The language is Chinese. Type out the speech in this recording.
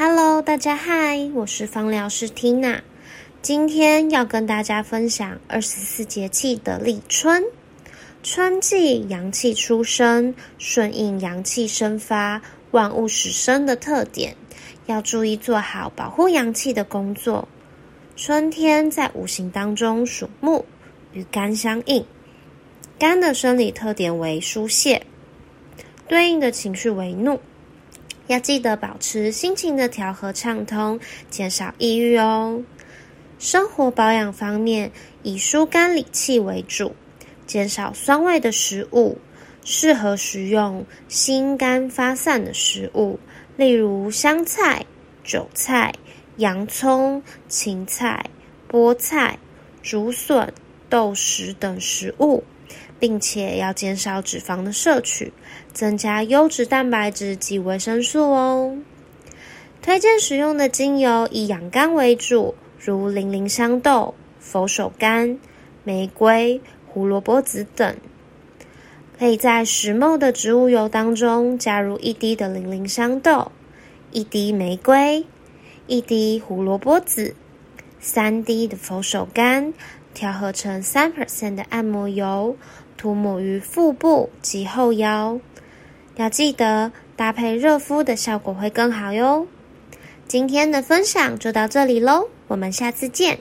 Hello，大家嗨，我是芳疗师 Tina，今天要跟大家分享二十四节气的立春。春季阳气出生，顺应阳气生发、万物始生的特点，要注意做好保护阳气的工作。春天在五行当中属木，与肝相应，肝的生理特点为疏泄，对应的情绪为怒。要记得保持心情的调和畅通，减少抑郁哦。生活保养方面，以疏肝理气为主，减少酸味的食物，适合食用心肝发散的食物，例如香菜、韭菜、洋葱、芹菜、菠菜、竹笋、豆豉等食物。并且要减少脂肪的摄取，增加优质蛋白质及维生素哦。推荐使用的精油以养肝为主，如零陵香豆、佛手柑、玫瑰、胡萝卜籽等。可以在石墨的植物油当中加入一滴的零陵香豆、一滴玫瑰、一滴胡萝卜籽、三滴的佛手柑，调和成三 percent 的按摩油。涂抹于腹部及后腰，要记得搭配热敷的效果会更好哟。今天的分享就到这里喽，我们下次见。